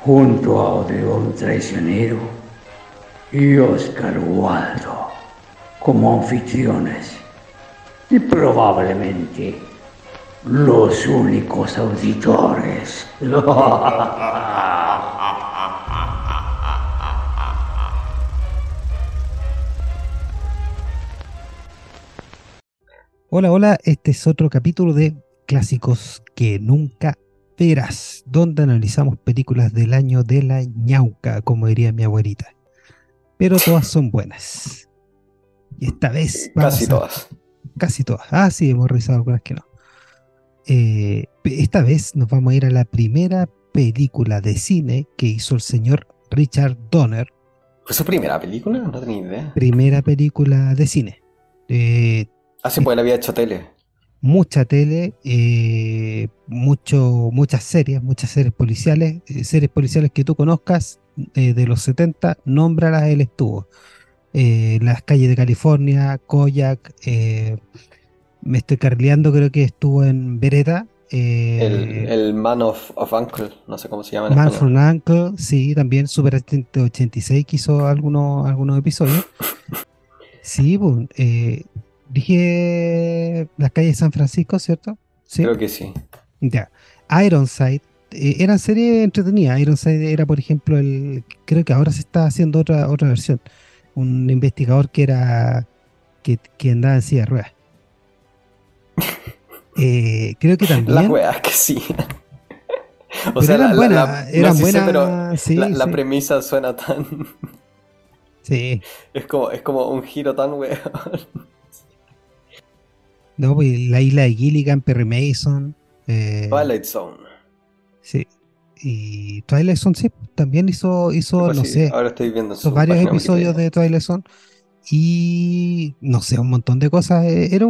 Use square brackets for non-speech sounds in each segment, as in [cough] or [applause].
junto a Odeón Traicionero y Oscar Waldo como anfitriones y probablemente los únicos auditores. [laughs] Hola, hola, este es otro capítulo de Clásicos que nunca verás, donde analizamos películas del año de la ñauca, como diría mi abuelita. Pero todas son buenas. Y esta vez... Casi todas. Casi todas. Ah, sí, hemos revisado algunas que no. Eh, esta vez nos vamos a ir a la primera película de cine que hizo el señor Richard Donner. ¿Fue su primera película? No tenía idea. Primera película de cine. Eh, ah, sí, pues él había hecho tele mucha tele, eh, mucho, muchas series, muchas series policiales, eh, series policiales que tú conozcas eh, de los 70, nómbralas, él estuvo. Las calles de California, Koyak, me estoy carleando, creo que estuvo en Beretta. el, Man of, Uncle, no sé cómo se llama. Man from Uncle, sí, también Super 86 que hizo algunos, algunos episodios. Sí, pues, Dije las calles de San Francisco, ¿cierto? ¿Sí? Creo que sí. Ya. Ironside, eh, eran series entretenidas. Ironside era, por ejemplo, el. Creo que ahora se está haciendo otra, otra versión. Un investigador que era. que, que andaba en silla de ruedas. [laughs] Eh, creo que también. Las ruedas que sí. [laughs] o sea, eran buenas. eran buenas. pero sí, la, premisa suena tan. Sí. [laughs] Es como, es como un giro tan weón. No, pues la isla de Gilligan, Perry Mason. Eh, Twilight Zone. Sí. Y Twilight Zone, sí, también hizo, hizo pues no sé. Ahora estoy viendo hizo varios episodios de Twilight Zone. Y no sé, un montón de cosas. Eh, era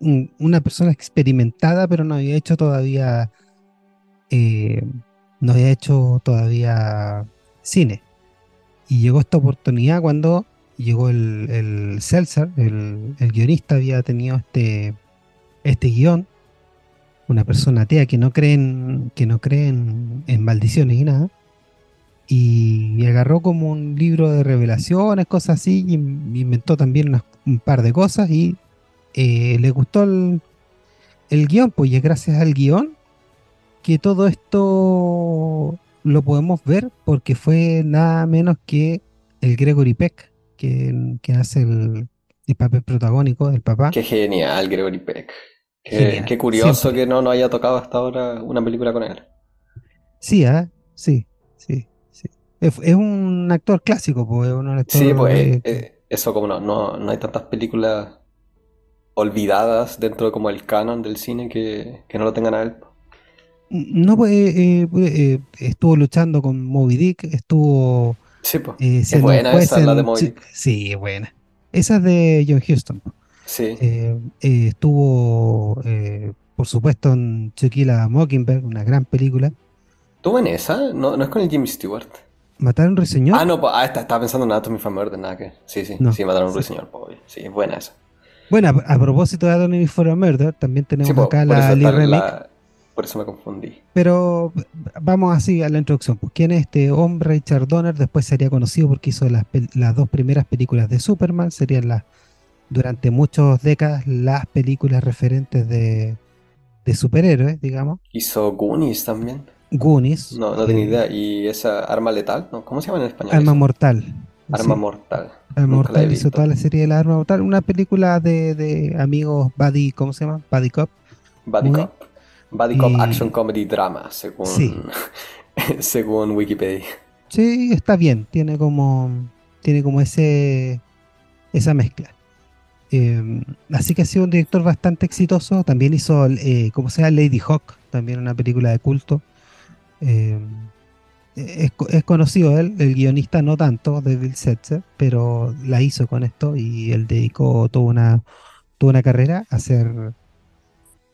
una persona experimentada, pero no había hecho todavía. Eh, no había hecho todavía cine. Y llegó esta oportunidad cuando llegó el, el el, el guionista, había tenido este este guion, una persona atea que no cree en, que no en, maldiciones y nada, y, agarró como un libro de revelaciones, cosas así, y inventó también un par de cosas y eh, le gustó el, el guion, pues y es gracias al guion que todo esto lo podemos ver porque fue nada menos que el Gregory Peck que, que hace el, el papel protagónico del papá. Qué genial, Gregory Peck. Qué, curioso que no nos haya tocado hasta ahora una película con él. Sí, ¿eh? sí, sí, sí. Es, un actor clásico, pues. Un actor sí, pues eh, eso como no, no, hay tantas películas olvidadas dentro de como el canon del cine que, no lo tengan a él. No, pues eh, eh, estuvo luchando con Moby Dick, estuvo... Sí, pues. es buena esa, la de Moby Dick. Sí, buena. Esa es de John Huston. Sí. Eh, eh, estuvo, eh, por supuesto, en Chiquila Mockingbird, una gran película. ¿Estuvo en esa? No, no es con el Jimmy Stewart. ¿Mataron un ruiseñor? Ah, no, ah, estaba pensando en Atomy for Murder, nada que. Sí, sí, sí, mataron un ruiseñor, sí, es buena esa. Bueno, a, propósito de Atomy for Murder, también tenemos acá la Lee Remake. por eso me confundí. Pero vamos así a la introducción. Pues, ¿Quién es este hombre, Richard Donner? Después sería conocido porque hizo las, las dos primeras películas de Superman, serían las durante muchas décadas las películas referentes de, superhéroes, digamos. Hizo Goonies también. Goonies. No, no tenía idea. ¿Y esa Arma Letal? ¿no? ¿Cómo se llama en español? Arma Mortal. Arma Mortal. Arma Mortal hizo toda la serie de la Arma Mortal. Una película de, amigos Buddy, ¿cómo se llama? Buddy Cop. Buddy Cop. Buddy Cop Action Comedy Drama, según, [laughs] según Wikipedia. Sí, está bien. Tiene como, tiene como ese esa mezcla. Em, así que ha sido un director bastante exitoso. También hizo, eh, como sea, Lady Hawk, también una película de culto. Em, es, es, conocido él, el guionista no tanto, de Bill Setzer, pero la hizo con esto y él dedicó toda una, toda una carrera a hacer,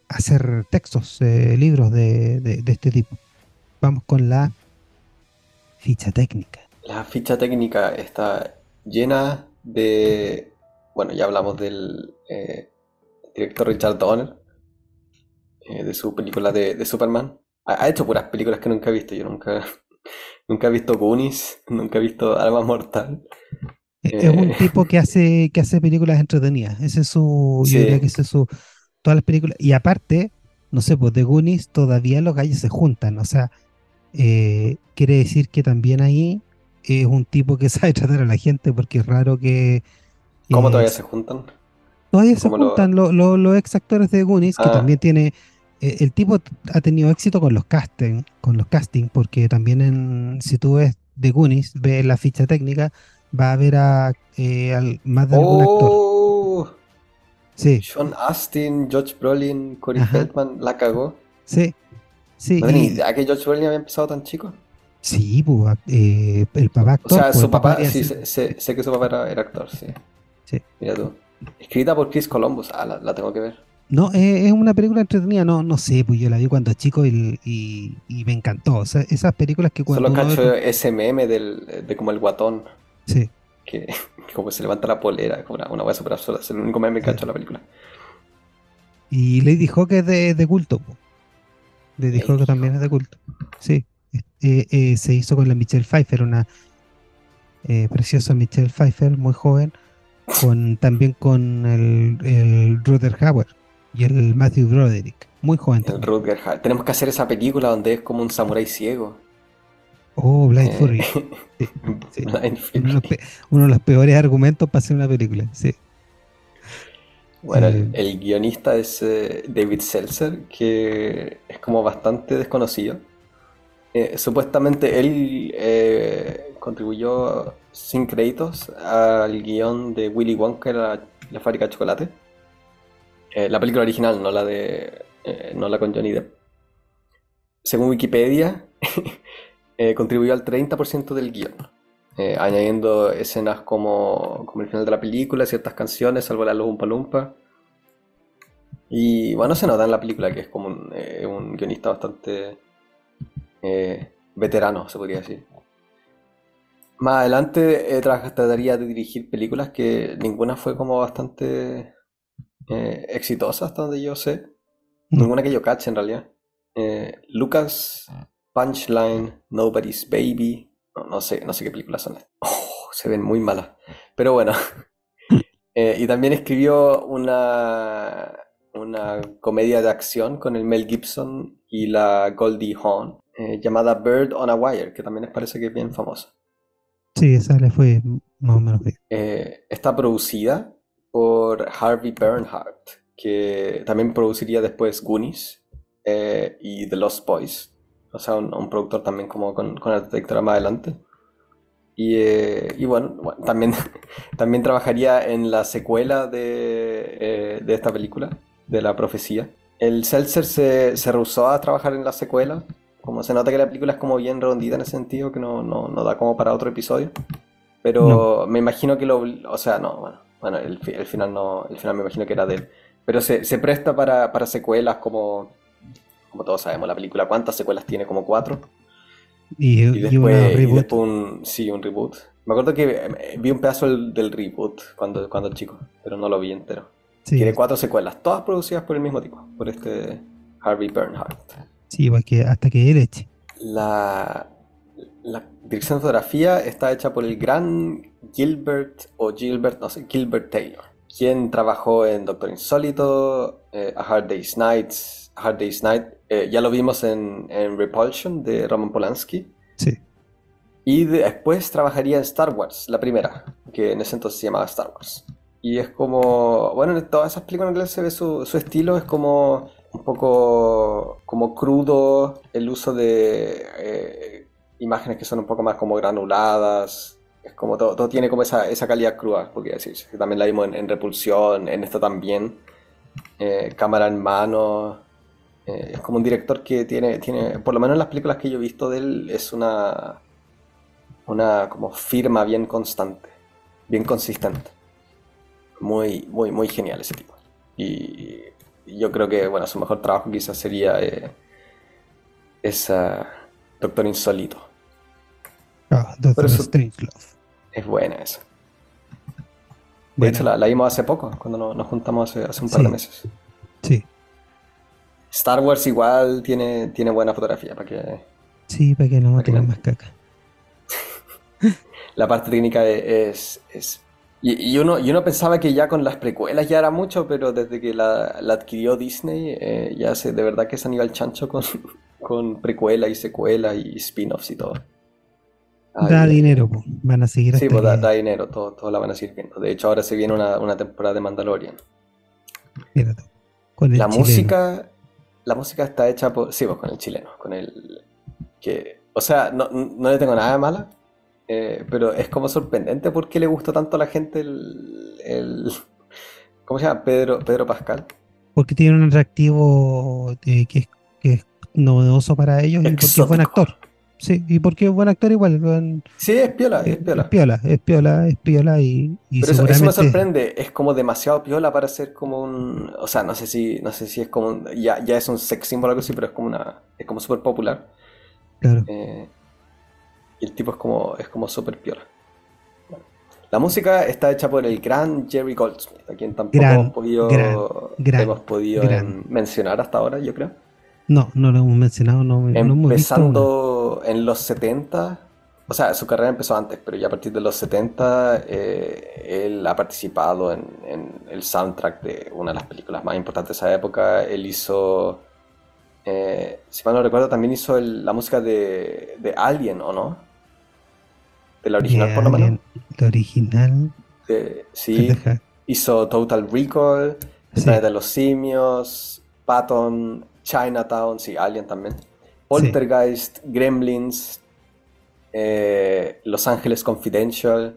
hacer textos, eh, libros de, este tipo. Vamos con la ficha técnica. La ficha técnica está llena de... Bueno, ya hablamos del eh, director Richard Donner, eh, de su película de, de Superman. Ha, ha hecho puras películas que nunca he visto, yo nunca [laughs] Nunca he visto Goonies, [laughs] nunca he visto Arma Mortal. Es un eh, [laughs] tipo que hace, que hace películas entretenidas. Ese es su. Yo diría que ese es su. Todas las películas. Y aparte, no sé, pues de Goonies todavía los gallos se juntan. O sea, quiere decir que también ahí es un tipo que sabe tratar a la gente porque es raro que. ¿Cómo todavía se juntan? Todavía se juntan los ex actores de Goonies, que ah. también tiene eh, el tipo ha tenido éxito con los casting, con los casting, porque también en, si tú ves The Goonies, ves la ficha técnica, va a ver a eh, más de algún actor. Oh. Sí. Sean Astin, George Brolin, Corey Feldman, la cagó. Sí. Sí. ¿No y... que George Brolin había empezado tan chico? Sí, pues, eh, el papá actor. O sea, pues, su papá, sí, sé, sé, que su papá era, era, actor, sí. Sí. Mira tú. Escrita por Chris Columbus. Ah, la, la tengo que ver. No, es una película entretenida, no, no sé, pues yo la vi cuando chico y, y, me encantó. O sea, esas películas que cuando. Solo cacho ese meme del, de como el guatón. Sí. Que, [laughs] como se levanta la polera, como una, una hueá super absurda. Es el único meme que cacho de la película. Y Lady Hawk es de, de culto. Lady, Hawk también es de culto. Sí. Eh, eh, se hizo con la Michelle Pfeiffer, una eh, preciosa Michelle Pfeiffer, muy joven. Con, también con el, el Hauer y el Matthew Broderick, muy joven el Rutger Tenemos que hacer esa película donde es como un samurái ciego. Oh, Blind eh, Fury. [laughs] Uno, de los peores argumentos para hacer una película, sí. Bueno, el, eh, guionista es eh, David Seltzer, que es como bastante desconocido. supuestamente él contribuyó sin créditos al guion de Willy Wonka, la, fábrica de chocolate. Eh, la película original, no la de. Eh, no la con Johnny Depp. Según Wikipedia, [laughs] eh, contribuyó al 30% del guion. añadiendo escenas como, como el final de la película, ciertas canciones, salvo la Lumpa Lumpa. Y bueno, se nota en la película que es como un, un guionista bastante veterano, se podría decir. Más adelante trataría de dirigir películas que ninguna fue como bastante eh, exitosa hasta donde yo sé. Ninguna que yo cache en realidad. Eh, Lucas, Punchline, Nobody's Baby. No, sé, no sé qué películas son. Oh, se ven muy malas. Pero bueno. [laughs] Eh, y también escribió una, una comedia de acción con el Mel Gibson y la Goldie Hawn llamada Bird on a Wire, que también les parece que es bien famosa. Sí, esa le fue más o menos bien. está producida por Harvey Bernhardt, que también produciría después Goonies eh, y The Lost Boys. O sea, un, productor también como con, la detectora más adelante. Y, eh, bueno, también, [laughs] también trabajaría en la secuela de, eh, de, esta película, de La Profecía. El Seltzer se, se, rehusó a trabajar en la secuela. Como se nota que la película es como bien redondita en ese sentido, que no, no, no da como para otro episodio. Pero me imagino que lo... O sea, no, bueno. Bueno, el, el, final no, el final me imagino que era de él. Pero se, se presta para, para, secuelas como, como todos sabemos, la película. ¿Cuántas secuelas tiene? Como cuatro. Y, y después, y después un, sí, un reboot. Me acuerdo que eh, vi un pedazo del, del reboot cuando, cuando chico, pero no lo vi entero. Tiene cuatro secuelas, todas producidas por el mismo tipo, por este Harvey Bernhardt. Sí, porque hasta que él eche. La, la dirección de fotografía está hecha por el gran Gilbert o Gilbert, no sé, Gilbert Taylor, quien trabajó en Doctor Insólito, eh, A Hard Day's Night, Hard Day's Night, eh, ya lo vimos en, Repulsion de Roman Polanski. Sí. Y después trabajaría en Star Wars, la primera, que en ese entonces se llamaba Star Wars. Y es como, bueno, en todas esas películas en realidad se ve su, su estilo, es como un poco como crudo, el uso de eh, imágenes que son un poco más como granuladas, es como todo, todo tiene como esa, esa calidad cruda, porque decir, también la vimos en, Repulsión, en esta también, eh, cámara en mano, Eh, es como un director que tiene, tiene, por lo menos en las películas que yo he visto de él, es una, una como firma bien constante, bien consistente. Muy, muy, muy genial ese tipo. Y, yo creo que, bueno, su mejor trabajo quizás sería eh, esa Doctor Insólito. Ah, Doctor Strangelove. Es buena esa. De hecho, la, vimos hace poco, cuando nos, juntamos hace, un par de meses. Sí. Star Wars igual tiene, tiene buena fotografía, para que... Sí, para que no me más caca. [laughs] la parte técnica es... es y, y, uno, y uno pensaba que ya con las precuelas ya era mucho, pero desde que la, adquirió Disney, eh, ya se, de verdad que es a nivel chancho con, [laughs] con precuela y secuela y spin-offs y todo. da dinero, van a seguir Sí, pues da, dinero, todo, todo, la van a seguir viendo. De hecho, ahora se viene una, una temporada de Mandalorian. Con el la música la música está hecha por. Sí, pues con el chileno, con el. que O sea, no, no le tengo nada de mala, eh, pero es como sorprendente por qué le gustó tanto a la gente el. el ¿Cómo se llama? Pedro, Pedro Pascal. Porque tiene un atractivo eh, que, es, que, es, novedoso para ellos y porque es buen actor. Sí, y porque es buen actor igual. Sí, es piola, es, piola. Es piola, es piola, es piola y, Pero eso, me sorprende, es como demasiado piola para ser como un... O sea, no sé si, no sé si es como... ya, ya es un sex symbol o algo así, pero es como una... Es como súper popular. Claro. Eh, y el tipo es como, es como súper piola. La música está hecha por el gran Jerry Goldsmith, a quien tampoco hemos podido, hemos podido mencionar hasta ahora, yo creo. No, no lo hemos mencionado, no, Empezando en los 70, o sea, su carrera empezó antes, pero ya a partir de los 70 eh, él ha participado en, el soundtrack de una de las películas más importantes de esa época. Él hizo, eh, si mal no recuerdo, también hizo la música de, Alien, ¿o no? De la original, por lo menos. La original. sí, hizo Total Recall, Planeta de los Simios, Patton, Chinatown, sí, Alien también. Poltergeist, Gremlins, eh, Los Ángeles Confidential.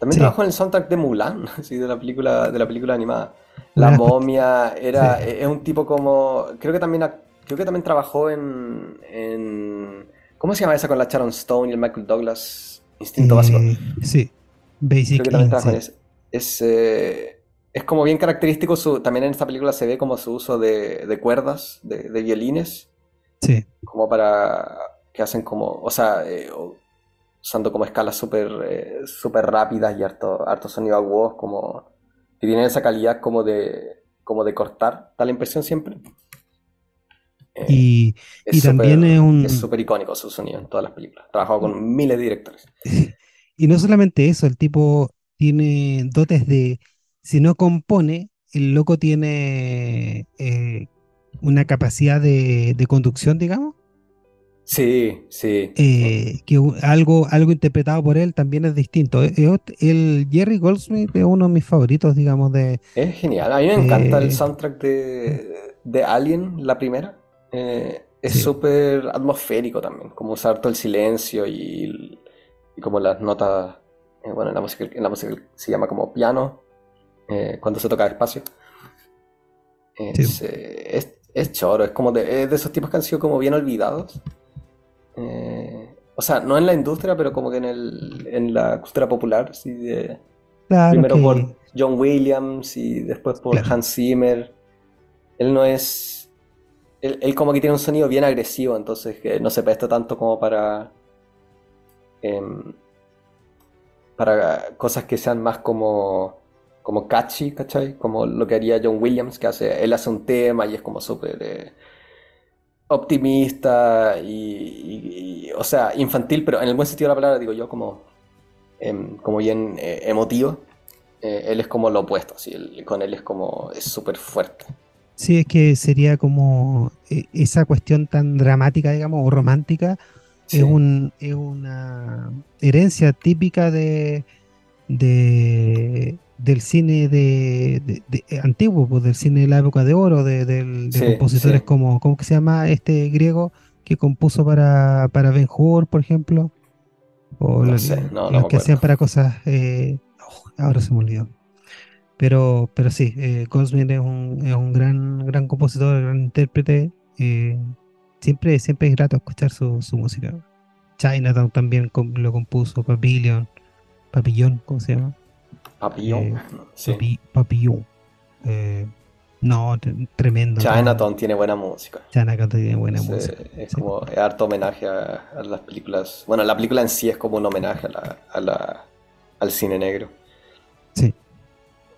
También trabajó en el soundtrack de Mulan, [laughs] sí, de la película, de la película animada. La momia era, es un tipo como, creo que también, creo que también trabajó en, en, ¿cómo se llama esa con la Sharon Stone y el Michael Douglas? Instinto básico. Sí, Basic creo que también trabajó en eso. Es, eh, es como bien característico, su, también en esta película se ve como su uso de, cuerdas, de, violines. Sí. Como para que hacen como, o sea, eh, usando como escalas súper eh, super rápidas y harto, harto sonido agudos, como que tienen esa calidad como de, como de cortar, da la impresión siempre. Eh, y, también es un... Es súper icónico su sonido en todas las películas. Trabajado con miles de directores. [laughs] Y no solamente eso, el tipo tiene dotes de si no compone, el loco tiene eh, una capacidad de, conducción, digamos. Sí, sí. Eh, que algo, algo interpretado por él también es distinto. Eh, el Jerry Goldsmith es uno de mis favoritos, digamos, de... Es genial. A mí me encanta el soundtrack de, Alien, la primera. Es súper atmosférico también, como usar todo el silencio y, como las notas... bueno, en la música, en la música se llama como piano, eh, cuando se toca espacio. Es, eh, es, es, choro, es como de, de, esos tipos que han sido como bien olvidados. Eh, o sea, no en la industria, pero como que en, el, en la cultura popular. ¿sí? De, primero por John Williams y después por Hans Zimmer. Él no es. Él, como que tiene un sonido bien agresivo, entonces que no se presta tanto como para. Em, para cosas que sean más como como catchy, ¿cachai? Como lo que haría John Williams, que hace, él hace un tema y es como súper eh, optimista y, o sea, infantil, pero en el buen sentido de la palabra, digo yo, como, em, como bien eh, emotivo. Eh, él es como lo opuesto, así, con él es como, es súper fuerte. Sí, es que sería como esa cuestión tan dramática, digamos, o romántica, es, un, es una herencia típica de, de del cine de, eh, antiguo, pues, del cine de la época de oro, de, compositores como, ¿cómo que se llama este griego que compuso para, para Ben Hur, por ejemplo? O los, que hacían para cosas, eh, oh, ahora se me olvidó. Pero, pero sí, eh, Goldsmith es un, es un gran, gran compositor, gran intérprete. eh, siempre, siempre es grato escuchar su, su música. Chinatown también lo compuso, Papillon, Papillón, ¿cómo se llama? Papillón, eh, sí. Papillón. Eh, no, tremendo. Chinatown tiene buena música. Chinatown tiene buena música. Es como harto homenaje a, las películas. Bueno, la película en sí es como un homenaje a la, al cine negro.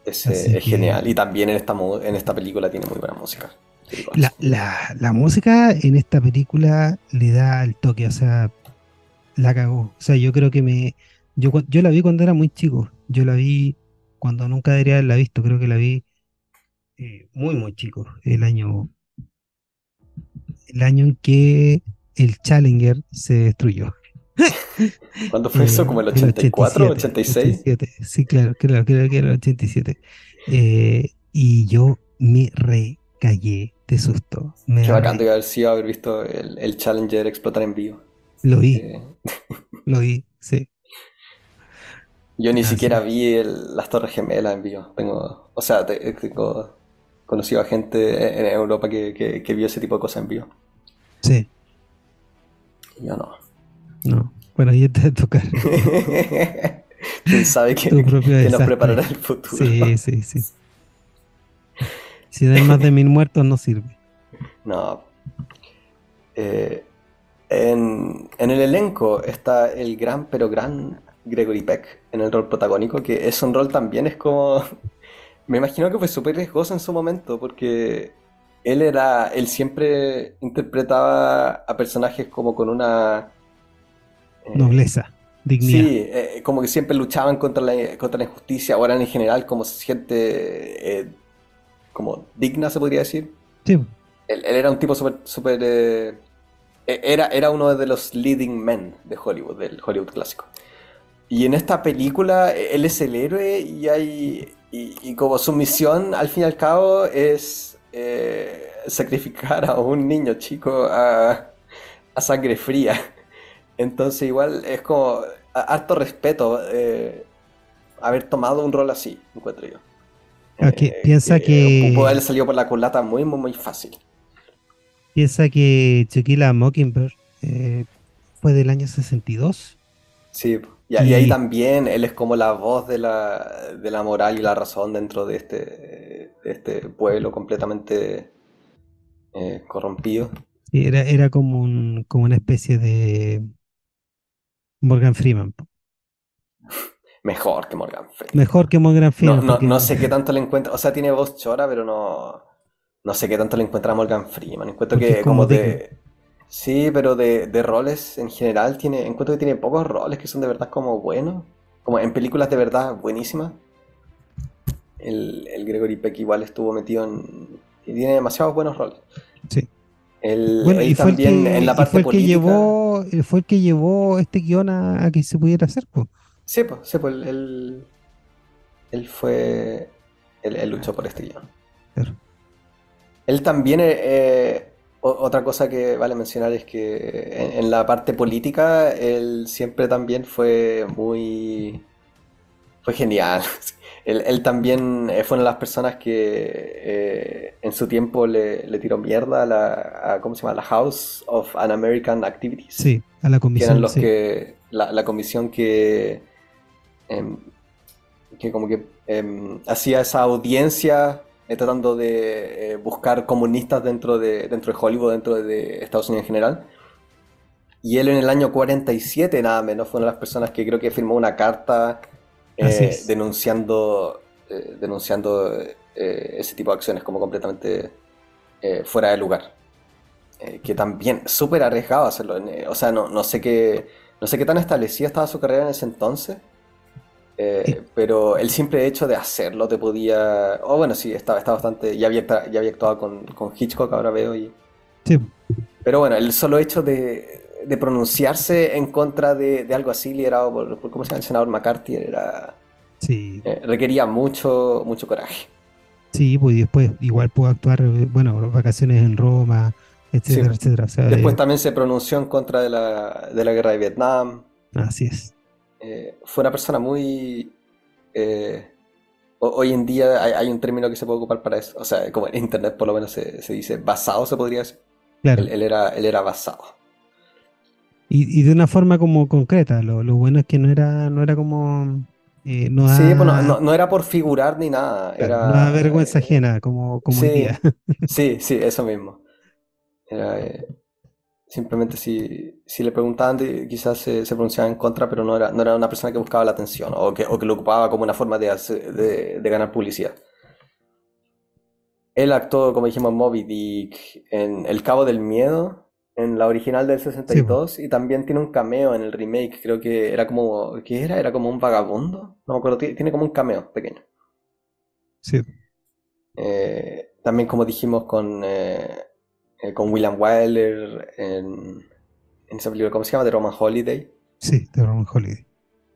Es, es genial. Y también en esta, en esta película tiene muy buena música. La, la, la, música en esta película le da el toque, o sea, la cagó. O sea, yo creo que me. Yo, yo la vi cuando era muy chico. Yo la vi cuando nunca debería haberla visto. Creo que la vi eh, muy, muy chico, el año, el año en que el Challenger se destruyó. ¿Cuándo fue eso? ¿Como el 84, 86? Sí, claro, creo, que era el 87. Eh, y yo me recallé de susto. Me Qué bacán de haber sido haber visto el, Challenger explotar en vivo. Lo vi. Eh, [laughs] Lo vi, sí. Yo ni siquiera vi las Torres Gemelas en vivo. Tengo, o sea, tengo conocido a gente en Europa que, vio ese tipo de cosas en vivo. Sí. Yo no. No. Bueno, ahí te tocar. [laughs] ¿Quién sabe que, nos preparará el futuro? Sí, sí, sí. [laughs] Si hay más de mil muertos, no sirve. No. Eh, en, en, el elenco está el gran, pero gran Gregory Peck en el rol protagónico, que es un rol también, es como [laughs] me imagino que fue súper riesgoso en su momento porque él era, él siempre interpretaba a personajes como con una... Eh, Nobleza, dignidad. Sí, eh, como que siempre luchaban contra la, contra la injusticia, o eran en general como gente eh, como digna, se podría decir. Sí. Él, era un tipo súper... Super, e, era, era uno de los leading men de Hollywood, del Hollywood clásico. Y en esta película él es el héroe y hay y, como su misión, al fin y al cabo, es eh, sacrificar a un niño chico a, sangre fría. Entonces igual es como harto respeto eh, haber tomado un rol así, encuentro yo. Okay, eh, piensa que... Pudo haber salido por la culata muy, muy, muy fácil. Piensa que Chiquila Mockingbird fue del año 62. Sí, y, ahí también él es como la voz de la, de la moral y la razón dentro de este, este pueblo completamente eh, corrompido. Sí, era, era como, un, como una especie de Morgan Freeman. Mejor que Morgan Freeman. Mejor que Morgan Freeman. No, no, sé qué tanto le encuentra. O sea, tiene voz chora, pero no. No sé qué tanto le encuentra a Morgan Freeman. Encuentro que como de. Sí, pero de, de, roles en general tiene, encuentro que tiene pocos roles que son de verdad como buenos, como en películas de verdad buenísimas. El, el Gregory Peck igual estuvo metido en... y tiene demasiados buenos roles. Sí. El, bueno, y también en la parte fue el política... Que llevó, fue el que llevó este guion a, que se pudiera hacer, pues. Sí, pues, sí, pues, él, él fue... Él, luchó por este guion. Él también... Eh, otra cosa que vale mencionar es que en, la parte política él siempre también fue muy... fue genial. [laughs] Él, también fue una de las personas que eh, en su tiempo le, tiró mierda a la, ¿cómo se llama? La House of an American Activities. Sí, a la comisión. Que eran los que, la, comisión que, em, que como que em, hacía esa audiencia tratando de eh, buscar comunistas dentro de, dentro de Hollywood, dentro de Estados Unidos en general. Y él en el año 47, nada menos, fue una de las personas que creo que firmó una carta eh, denunciando, eh, denunciando ese tipo de acciones como completamente fuera de lugar. que también súper arriesgado hacerlo. o sea, no, no, sé qué, no sé qué tan establecida estaba su carrera en ese entonces. Eh, pero el simple hecho de hacerlo te podía. O oh, bueno, sí, estaba, estaba bastante. Ya había, ya había actuado con, con Hitchcock, ahora veo. Y... Sí. Pero bueno, el solo hecho de, de pronunciarse en contra de, de, algo así, liderado por, por, ¿cómo se llama? el senador McCarthy, era. Sí. Eh, requería mucho, mucho coraje. Sí, pues después igual pudo actuar, bueno, vacaciones en Roma, etcétera, etcétera. después también se pronunció en contra de la, de la guerra de Vietnam. Así es. Eh, fue una persona muy... Eh, hoy en día hay, un término que se puede ocupar para eso, o sea, como en Internet por lo menos se, dice, basado se podría decir. Claro. Él, era, él era basado. Y, de una forma como concreta. Lo, bueno es que no era, no era como. Eh, no sí, pues no, era por figurar ni nada. era, no vergüenza ajena, como, como sí, día. [laughs] sí, sí, eso mismo. Era, eh, simplemente si, si le preguntaban, quizás se, se, pronunciaba en contra, pero no era, no era una persona que buscaba la atención o que, o que lo ocupaba como una forma de, de, de ganar publicidad. Él actuó, como dijimos, Moby Dick, en El Cabo del Miedo, en la original del 62, y también tiene un cameo en el remake, creo que era como, ¿qué era? ¿Era como un vagabundo? No me acuerdo, tiene como un cameo pequeño. Sí. Eh, también, como dijimos, con, eh, eh, con William Wyler en, en esa película, ¿cómo se llama? De Roman Holiday. Sí, de Roman Holiday.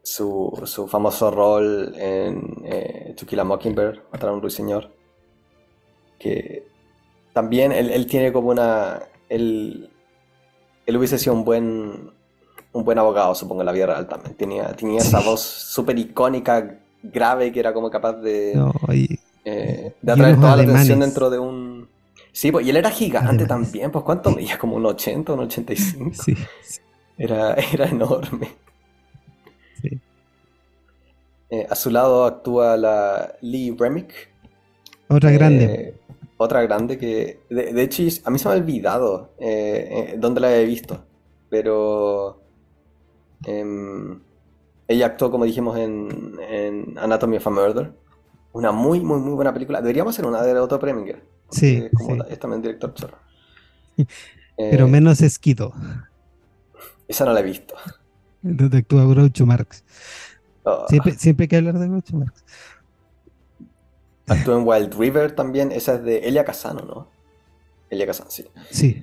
Su, su famoso rol en To Kill a Mockingbird, Matar a un ruiseñor que también él, tiene como una... Él, él, hubiese sido un buen, un buen abogado, supongo, en la vida real también. Tenía, tenía esa voz súper icónica, grave, que era como capaz de, eh, de atraer toda la atención dentro de un... Sí, pues, y él era gigante también, pues ¿cuánto medía? Como un 80, un 85. Sí, Era, [laughs] era enorme. Sí. Eh, a su lado actúa la Lee Remick. Otra grande. Eh, otra grande que, de, hecho, a mí se me ha olvidado eh, eh, dónde la he visto, pero em, ella actuó, como dijimos, en, Anatomy of a Murder. Una muy, muy, muy buena película. Deberíamos hacer una de Otto Preminger. Sí. Como es también director chorro. [laughs] pero eh, menos esquito. Esa no la he visto. Donde actúa Groucho Marx. Oh. Siempre, siempre hay que hablar de Groucho Marx. Actuó en Wild River también. Esa es de Elia Casano, ¿no? Elia Casano, sí. Sí.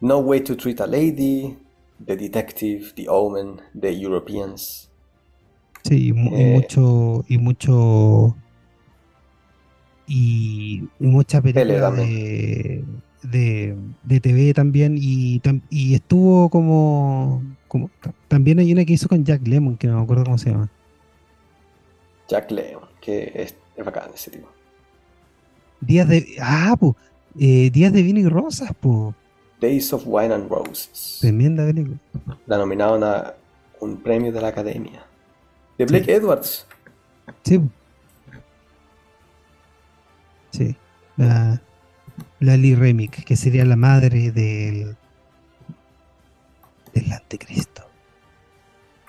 No Way to Treat a Lady, The Detective, The Omen, The Europeans. Sí, y, eh, mucho. Y mucho. Y, mucha película de, de, TV también. Y, y estuvo como, como. También hay una que hizo con Jack Lemon, que no me acuerdo cómo se llama. Jack Lemon, que es, es bacán ese tipo. Días de. Ah, pues. Días de vino y rosas, pues. Days of Wine and Roses. Tremenda película. La nominaron a un premio de la academia. De Blake Edwards. Sí. Sí. La, la Lee Remick, que sería la madre del. del anticristo.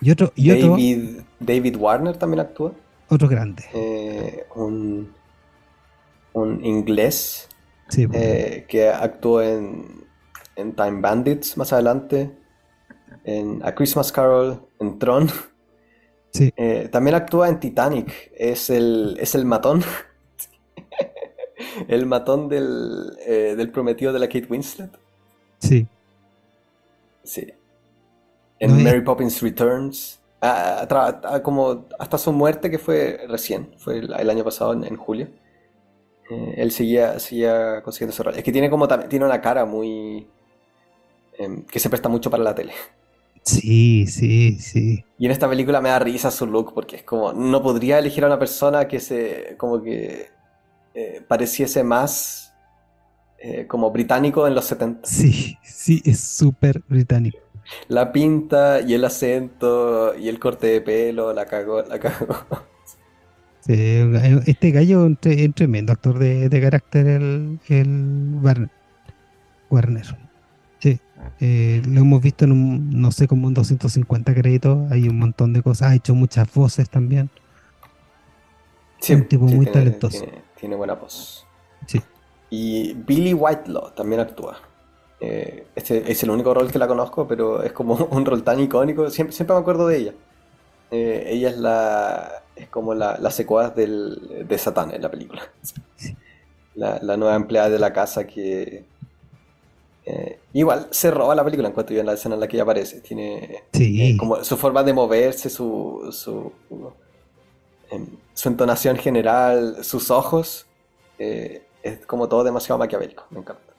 Y otro. Y David, David Warner también actúa. Otro grande. Eh, un un inglés pues. eh, que actuó en, en, Time Bandits más adelante, en A Christmas Carol, en Tron. Eh, también actúa en Titanic, es el, es el matón. [laughs] el matón del, eh, del, prometido de la Kate Winslet. Sí. Sí. En Mary Poppins Returns. Ah, ah, ah, como hasta su muerte, que fue recién, fue el, año pasado, en julio. Eh, él seguía, seguía consiguiendo ese rol. Es que tiene como tiene una cara muy. Em, que se presta mucho para la tele. Sí, sí, sí. Y en esta película me da risa su look, porque es como. No podría elegir a una persona que se. como que. Eh, pareciese más. Eh, como británico en los 70. Sí, sí, es súper británico. La pinta y el acento y el corte de pelo, la cagó, la cagó. Este gallo es un tremendo actor de, carácter, el, Warner. Warner. Sí. Eh, lo hemos visto en un, no sé, como un 250 créditos. Hay un montón de cosas. Ha hecho muchas voces también. Sí, un tipo muy talentoso. Tiene, buena voz. Sí. Y Billy Whitelaw también actúa. Eh, este es el único rol que la conozco, pero es como [laughs] un rol tan icónico. Siempre, siempre me acuerdo de ella. Eh, ella es la es como la, la secuaz del, de Satán en la película. La, la, nueva empleada de la casa que eh, igual se roba la película en cuanto yo en la escena en la que ella aparece. Tiene eh, como su forma de moverse, su, su, em, su entonación general, sus ojos. es como todo demasiado maquiavélico, me encanta.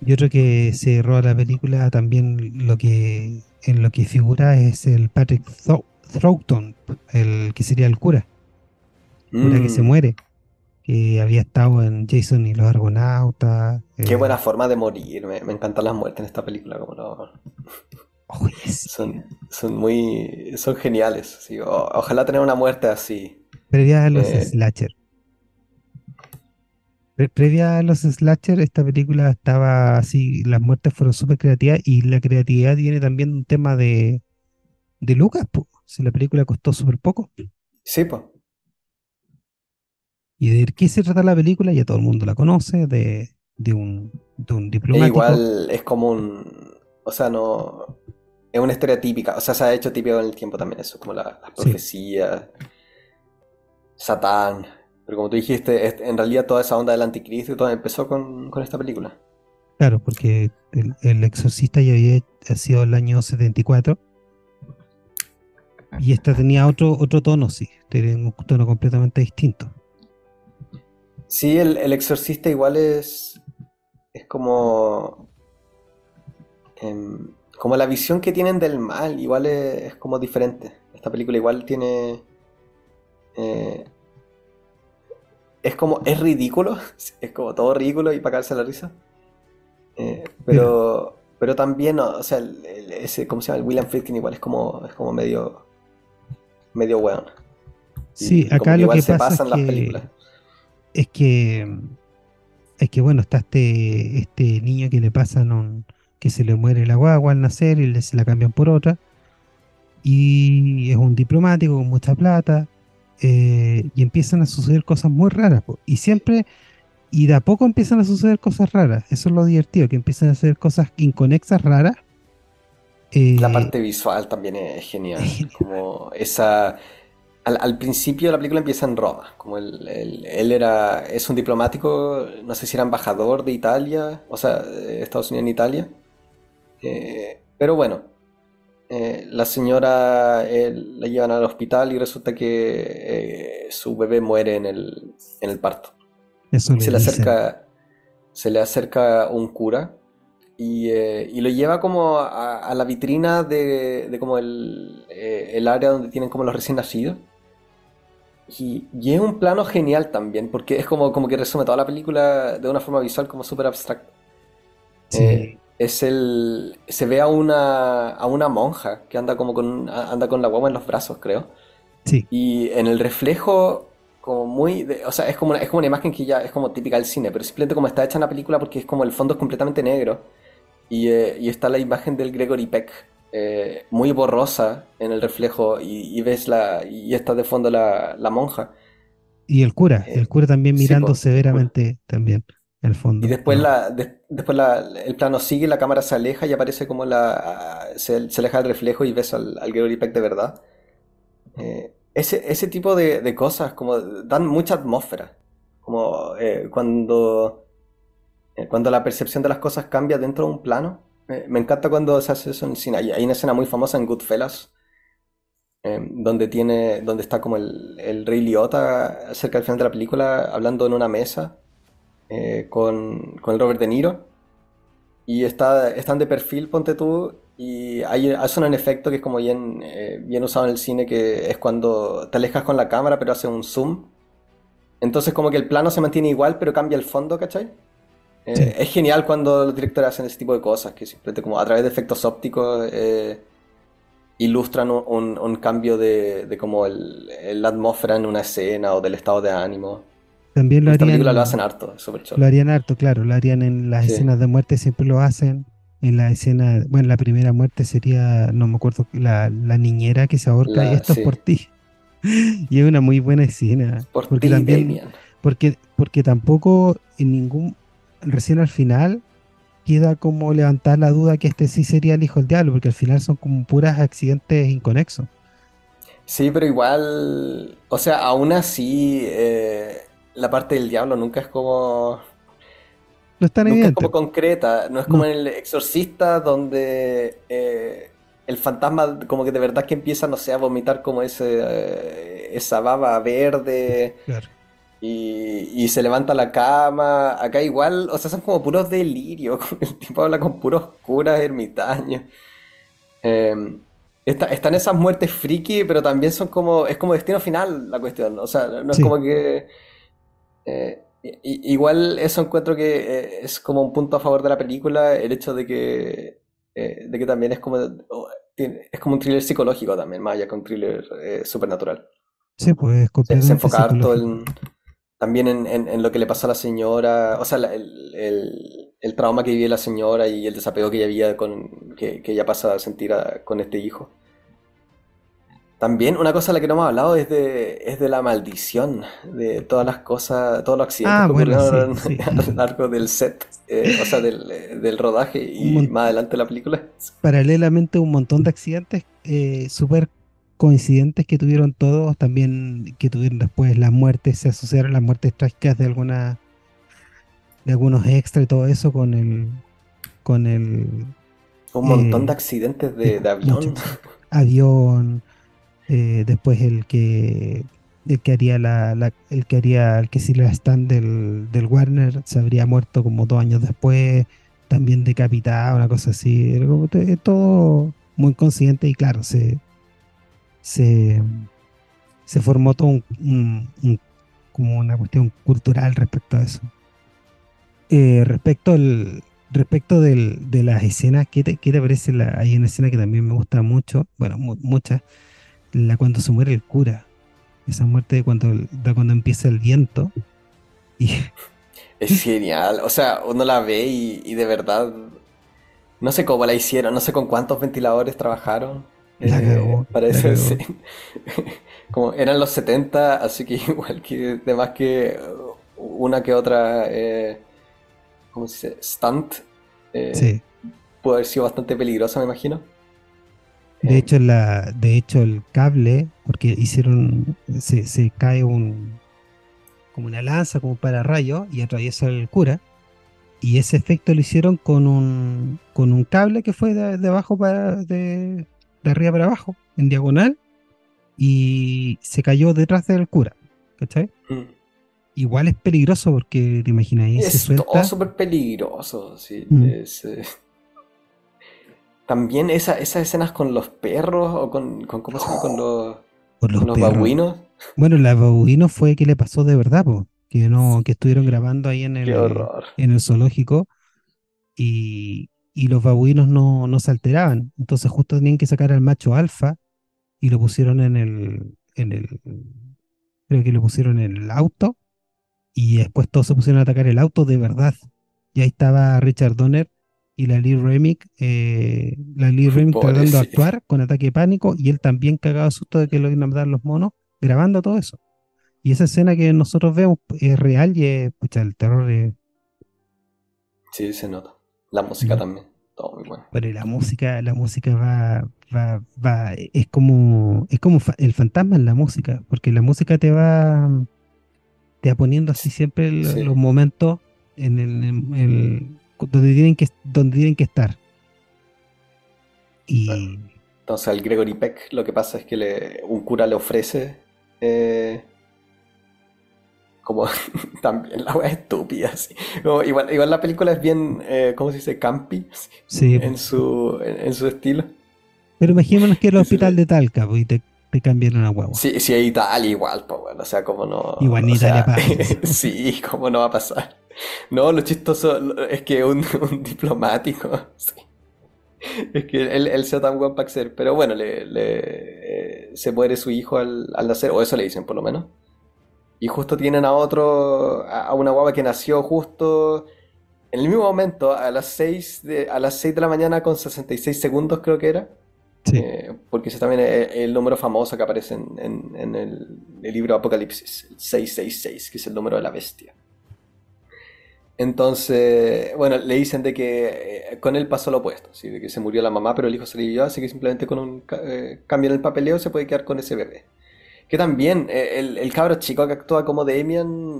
Yo creo que se roba la película también lo que en lo que figura es el Patrick Thornton, el que sería el cura. Cura que se mm. muere. que había estado en Jason y los Argonautas. Qué buena forma de morir, me, encantan las muertes en esta película, como no... [laughs] son, son muy... son geniales, ojalá tener una muerte así. Previa a los slasher. previa a los slasher, esta película estaba así, las muertes fueron súper creativas y la creatividad tiene también un tema de, de Lucas, si la película costó súper poco. Sí, pues. ¿Y de qué se trata la película? Ya todo el mundo la conoce, de, un, diplomático. igual es como un. O sea, no. Es una historia típica. O sea, se ha hecho típico en el tiempo también eso, como la, las profecías. Satán. Pero como tú dijiste, en realidad toda esa onda del anticristo y todo empezó con, esta película. Claro, porque el, exorcista ya había sido el año 74. Y esta tenía otro, otro tono, sí. Tenía un tono completamente distinto. Sí, el, exorcista igual es. Es como. Em, como la visión que tienen del mal, igual es, como diferente. Esta película igual tiene. Eh, es como. Es ridículo. [laughs] Es como todo ridículo y para caerse la risa. Eh, pero. Pero también, o sea, ese, ¿cómo se llama? El William Friedkin igual es como, es como medio. Medio weón. Sí, acá lo que pasa es que es que es que bueno, está este, este niño que le pasan un, que se le muere la guagua al nacer y le, se la cambian por otra. Y es un diplomático con mucha plata. Eh, y empiezan a suceder cosas muy raras. Y siempre, y de a poco empiezan a suceder cosas raras. Eso es lo divertido, que empiezan a hacer cosas inconexas raras. La eh, parte visual también es genial. Como esa al, principio la película empieza en Roma, como él, era, es un diplomático, no sé si era embajador de Italia, o sea, de Estados Unidos en Italia. Eh, pero bueno, eh, la señora la llevan al hospital y resulta que eh, su bebé muere en el, en el parto. se, le acerca, se le acerca un cura y, lo lleva como a, la vitrina de, de como el, el, área donde tienen como los recién nacidos. Y, es un plano genial también, porque es como, como que resume toda la película de una forma visual como súper abstracta. Eh, es el. Se ve a una, a una monja que anda como con. anda con la guagua en los brazos, creo. Sí. Y en el reflejo, como muy. o sea, es como, una, es como una imagen que ya es como típica del cine, pero simplemente como está hecha en la película porque es como el fondo es completamente negro. Y, eh, y está la imagen del Gregory Peck eh, muy borrosa en el reflejo y, ves la y está de fondo la, monja. Y el cura, el cura también eh, mirando severamente también el fondo. Y después, la, después la, el plano sigue, la cámara se aleja y aparece como la se, aleja el reflejo y ves al, al Gregory Peck de verdad. Eh, ese, ese tipo de, cosas como dan mucha atmósfera. Como cuando, cuando la percepción de las cosas cambia dentro de un plano me, encanta cuando se hace eso en cine. Hay, una escena muy famosa en Goodfellas, em, donde, tiene, donde está como el, el, Rey Liotta cerca del final de la película hablando en una mesa eh, con, con, el Robert De Niro. Y está, están de perfil, ponte tú, y hay, hace un efecto que es como bien, eh, bien usado en el cine, que es cuando te alejas con la cámara pero hace un zoom. Entonces como que el plano se mantiene igual pero cambia el fondo, ¿cachai? Eh, es genial cuando los directores hacen ese tipo de cosas, que simplemente como a través de efectos ópticos eh, ilustran un, cambio de, como el, la atmósfera en una escena o del estado de ánimo. También lo harían. lo hacen harto, Lo harían harto, claro, lo harían en las escenas de muerte, siempre lo hacen. En la escena, bueno, la primera muerte sería, no me acuerdo, la, niñera que se ahorca y esto es por ti. [laughs] y es una muy buena escena. Por porque también, porque, porque tampoco en ningún recién al final queda como levantar la duda que este sí sería el hijo del diablo, porque al final son como puras accidentes inconexos. Sí, pero igual, o sea, aún así, eh, la parte del diablo nunca es como... No es tan nunca es como concreta, no es como en el exorcista donde eh, el fantasma como que de verdad que empieza, no sé, a vomitar como ese, eh, esa baba verde. Claro y, se levanta la cama. Acá igual, o sea, son como puros delirios. [laughs] El tipo habla con puros curas ermitaños. Em, están esas muertes friki, pero también son como. Es como destino final la cuestión. O sea, no es como que. Eh, igual eso encuentro que eh, es como un punto a favor de la película, el hecho de que, eh, de que también es como, es como un thriller psicológico también, más allá que un thriller supernatural. Sí, pues se, se enfoca también en, lo que le pasó a la señora, o sea, el, trauma que vivió la señora y el desapego que ella había con, que, que ella pasa a sentir con este hijo. También una cosa de la que no hemos hablado es de, es de la maldición, de todas las cosas, todos los accidentes ah, que ocurrieron [laughs] a lo largo del set, eh, o sea, del, rodaje y más adelante de la película. Paralelamente un montón de accidentes eh, súper coincidentes que tuvieron todos, también que tuvieron después las muertes, se asociaron las muertes trágicas de alguna de algunos extras y todo eso con el con el un montón eh, de accidentes de, de avión. avión, eh, después el que el que haría la, el que haría el que Silvia Stan del, del, Warner se habría muerto como dos años después también decapitado una cosa así todo muy consciente y claro se se, se formó todo un, como una cuestión cultural respecto a eso eh, respecto al respecto de las escenas ¿qué te, qué te parece la, hay una escena que también me gusta mucho bueno muchas la cuando se muere el cura. Esa muerte de cuando, cuando empieza el viento. Y... Es genial. O sea, uno la ve y, de verdad. No sé cómo la hicieron, no sé con cuántos ventiladores trabajaron. Eh, parece [laughs] como eran los 70, así que [laughs] igual que de más que una que otra eh, ¿cómo se dice? stunt eh, sí. pudo haber sido bastante peligrosa me imagino de hecho, la, de hecho, el cable, porque hicieron, se, se cae un como una lanza, como para rayo, y atraviesa el cura. Y ese efecto lo hicieron con un, con un cable que fue de, abajo para, de, de, arriba para abajo, en diagonal, y se cayó detrás del cura. ¿Cachai? Mm. Igual es peligroso porque te imaginas Es se suelta. súper peligroso, sí. Mm. Es, eh, también esa, esas escenas con los perros o con, ¿cómo se llama? Con los, [gasps] los, babuinos. Bueno, la babuino fue que le pasó de verdad, que no, que estuvieron grabando ahí en el, en el zoológico y, los babuinos no, no, se alteraban. Entonces justo tenían que sacar al macho alfa y lo pusieron en el, en el, creo que lo pusieron en el auto y después todos se pusieron a atacar el auto de verdad. Y ahí estaba Richard Donner y la Lee Remick, eh, la Lee Remick tratando de actuar con ataque de pánico y él también cagado susto de que lo iban a matar los monos, grabando todo eso. Y esa escena que nosotros vemos es real y es, pucha, el terror es... Sí, se nota. La música también, todo muy bueno. Pero la música, la música va, va, va, es como, es como el fantasma en la música, porque la música te va, te va poniendo así siempre los momentos en el donde tienen que, donde tienen que estar. Y... Entonces al Gregory Peck lo que pasa es que le, un cura le ofrece eh, como [laughs] también la wea estúpida. igual, igual la película es bien, eh, ¿cómo se dice? Campi sí. en, su, en, su estilo. Pero imaginémonos que era el hospital de Talca y te, te cambian una huevo. Sí, sí, Italia igual, pues bueno, o sea, como no. Igual ni Italia pasa. [laughs] sí, como no va a pasar. No, lo chistoso es que un, [laughs] un diplomático. Es que él, él sea tan buen para ser. Pero bueno, le, le, se muere su hijo al, al, nacer, o eso le dicen por lo menos. Y justo tienen a otro, a, una guava que nació justo en el mismo momento, a las 6 de, a las 6 de la mañana con 66 segundos creo que era. Sí. Eh, porque ese también es el número famoso que aparece en, en, en el, el, libro Apocalipsis, el 666, que es el número de la bestia. Entonces, bueno, le dicen de que eh, con él pasó lo opuesto, ¿sí? de que se murió la mamá, pero el hijo se le vivió, así que simplemente con un eh, cambio en el papeleo se puede quedar con ese bebé. Que también, eh, el, el, cabro chico que actúa como Damian,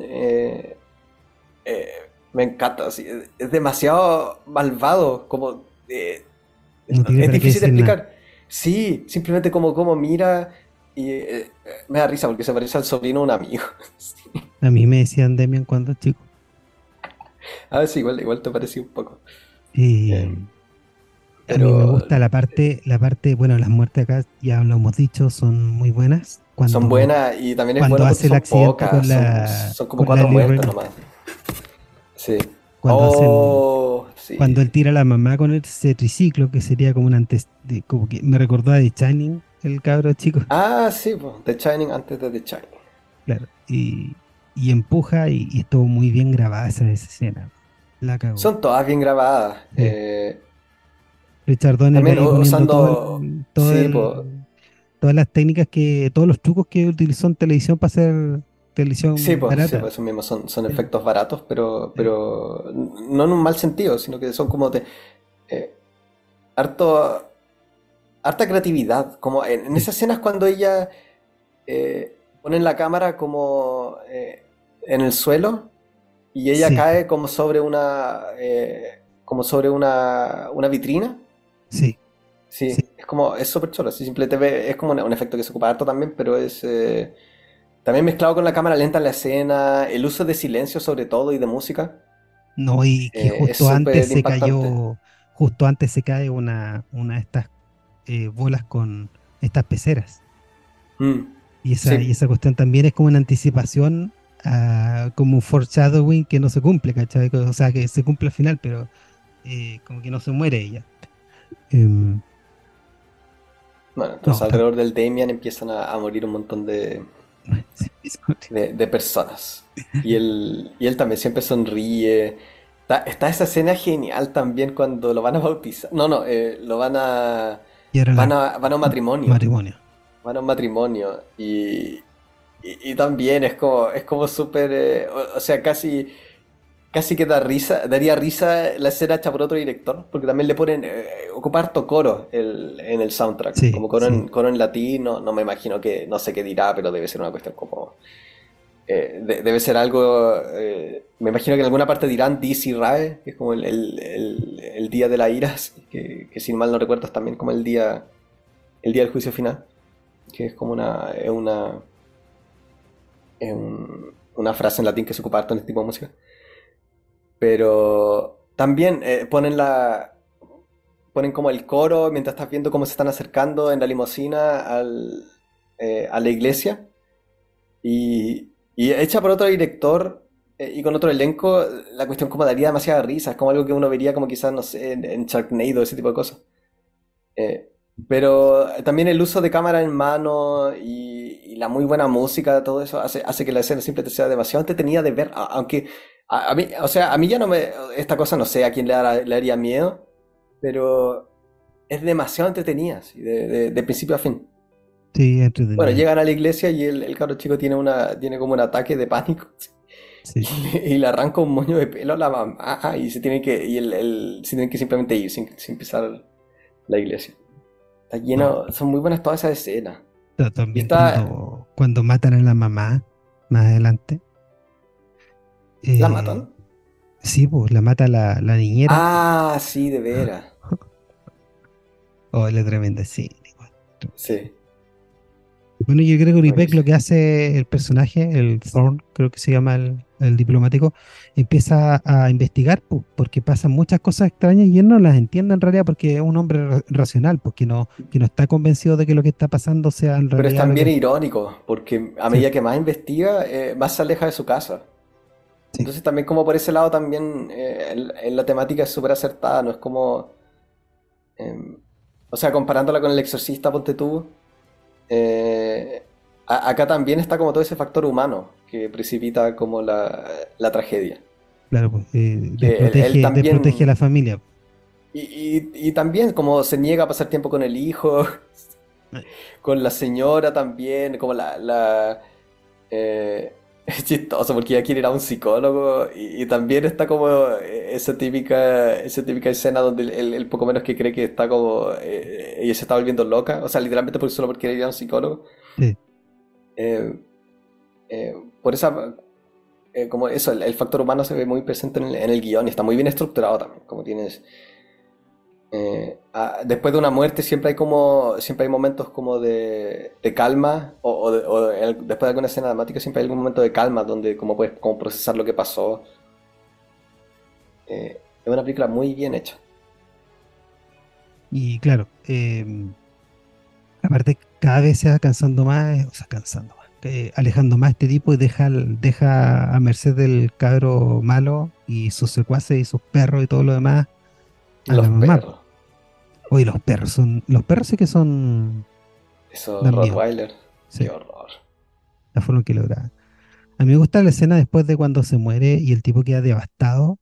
me encanta, es demasiado malvado, como... es difícil de explicar. Sí, simplemente como, como mira y me da risa porque se parece al sobrino de un amigo. A mí me decían Damian cuando chico. A ver si igual, igual te pareció un poco. Eh, A mí me gusta la parte, la parte, bueno, las muertes acá ya lo hemos dicho, son muy buenas. Son buenas y también es cuando bueno hace el accidente con la, son, como cuatro muertes nomás. Sí. Cuando, oh, cuando él tira a la mamá con ese triciclo, que sería como un antes, de, como que me recordó a The Shining, el cabro chico. Ah, sí, pues, The Shining antes de The Shining. Claro, y, y empuja y, estuvo muy bien grabada esa, escena. La cagó. Son todas bien grabadas. Eh, Richard Donner usando todas las técnicas que, todos los trucos que utilizó en televisión para hacer televisión sí, pues, barata. Sí, pues eso mismo, son, son efectos baratos, pero, pero no en un mal sentido, sino que son como de eh, harto harta creatividad, como en, esas escenas cuando ella eh, pone la cámara como eh, en el suelo y ella cae como sobre una eh, como sobre una, una vitrina. Sí. Sí, es como, es súper chulo, simplemente es como un, efecto que se ocupa harto también, pero es eh, también mezclado con la cámara lenta en la escena, el uso de silencio sobre todo y de música. No, y que eh, justo antes se cayó, justo antes se cae una, una de estas eh, bolas con estas peceras. Mm, y, esa, y esa cuestión también es como una anticipación, como un foreshadowing que no se cumple, ¿cachai? O sea, que se cumple al final, pero como que no se muere ella. Em, bueno, entonces alrededor del Damian empiezan a, morir un montón de, de, personas. Y él, y él también siempre sonríe. Está, esa escena genial también cuando lo van a bautizar. No, no, eh, lo van a, van a. Van a un matrimonio. Matrimonio. Van a un matrimonio. Y, y, también es como es como súper. Eh, o, sea, casi casi que da risa, daría risa la escena hecha por otro director, porque también le ponen, eh, ocupar harto coro en el soundtrack, como coro, en, coro en latín, no, me imagino que, no sé qué dirá, pero debe ser una cuestión como... Eh, debe ser algo, eh, me imagino que en alguna parte dirán DC Rae, que es como el, día de la ira, [laughs] que, que, sin mal no recuerdo es también como el día, el día del juicio final, que es como una, es una, una frase en latín que se ocupa harto en este tipo de música. Pero también eh, ponen la. Ponen como el coro mientras estás viendo cómo se están acercando en la limusina al, eh, a la iglesia. Y, y hecha por otro director eh, y con otro elenco, la cuestión como daría demasiada risa. Es como algo que uno vería como quizás, no sé, en, en Sharknado, ese tipo de cosas. pero también el uso de cámara en mano y, la muy buena música, todo eso hace, hace que la escena siempre sea demasiado entretenida de ver, aunque a, mí, o sea, a mí ya no me. Esta cosa no sé a quién le, haría miedo, pero es demasiado entretenida, de, principio a fin. Sí, entretenida. Bueno, llegan a la iglesia y el, el cabro chico tiene, una, tiene como un ataque de pánico. [laughs] Y, le arranca un moño de pelo a la mamá y se tiene que, y el, se tiene que simplemente ir sin, pisar la iglesia. Está lleno, son muy buenas todas esas escenas. También cuando, matan a la mamá más adelante. ¿La eh, matan? Sí, pues la mata la, la niñera. Ah, sí, de veras. [laughs] oh, es tremenda, sí. Sí. Bueno, yo creo que Uripek lo que hace el personaje, el Thorn, creo que se llama el, diplomático, empieza a investigar porque pasan muchas cosas extrañas y él no las entiende en realidad porque es un hombre racional, porque no, que no está convencido de que lo que está pasando sea en realidad. Pero es también irónico, porque a medida que más investiga, eh, más se aleja de su casa. Entonces también como por ese lado también eh, la temática es súper acertada, no es como... Em, o sea, comparándola con el exorcista, ponte tú, eh, acá también está como todo ese factor humano que precipita como la, tragedia. Claro, pues, eh, protege, a la familia. Y, también como se niega a pasar tiempo con el hijo, [laughs] con la señora también, como la... la eh, es chistoso porque ella quiere ir a un psicólogo y, también está como eh, esa típica, esa típica escena donde el, poco menos que cree que está como eh, ella se está volviendo loca, o sea, literalmente por, solo porque quiere ir a un psicólogo. Sí. Eh, por esa, como eso, el, factor humano se ve muy presente en el, en el guion y está muy bien estructurado también, como tienes eh, ah, después de una muerte siempre hay como siempre hay momentos como de, calma o, después de alguna escena dramática siempre hay algún momento de calma donde como puedes como procesar lo que pasó eh, es una película muy bien hecha Y claro, em, aparte cada vez se va cansando más, o sea, cansando más, eh, alejando más este tipo y deja, deja a merced del cabro malo y sus secuaces y sus perros y todo lo demás. A los perros. Oye, los perros son. Los perros sí que son. Eso, Rottweiler. Sí. Qué horror. La forma que logra. A mí me gusta la escena después de cuando se muere y el tipo queda devastado.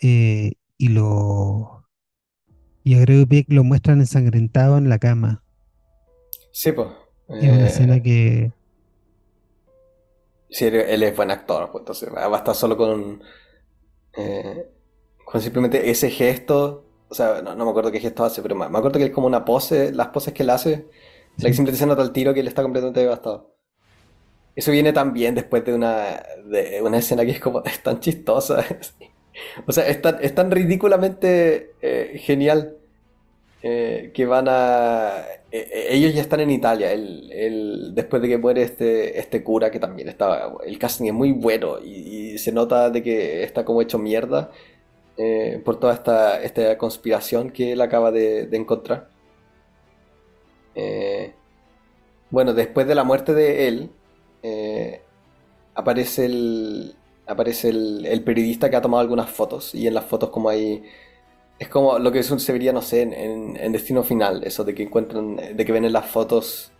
Eh, y lo. Y a Greg lo muestran ensangrentado en la cama. Sí, pues. Es una escena que. Sí, él es buen actor, pues entonces estar solo con. Eh, con simplemente ese gesto. O sea, no, me acuerdo qué gesto hace, pero me, acuerdo que es como una pose, las poses que él hace. La que simplemente se nota el tiro que él está completamente devastado. Eso viene también después de una, de una escena que es como, es tan chistosa. [laughs] o sea, es tan, es tan ridículamente eh, genial eh, que van a... Eh, ellos ya están en Italia, el, después de que muere este, este cura que también estaba... El casting es muy bueno y, se nota de que está como hecho mierda por toda esta, esta conspiración que él acaba de, de encontrar. bueno, después de la muerte de él, eh, aparece el aparece el, periodista que ha tomado algunas fotos y en las fotos como hay es como lo que se vería no sé en, Destino Final eso de que encuentran de que ven en las fotos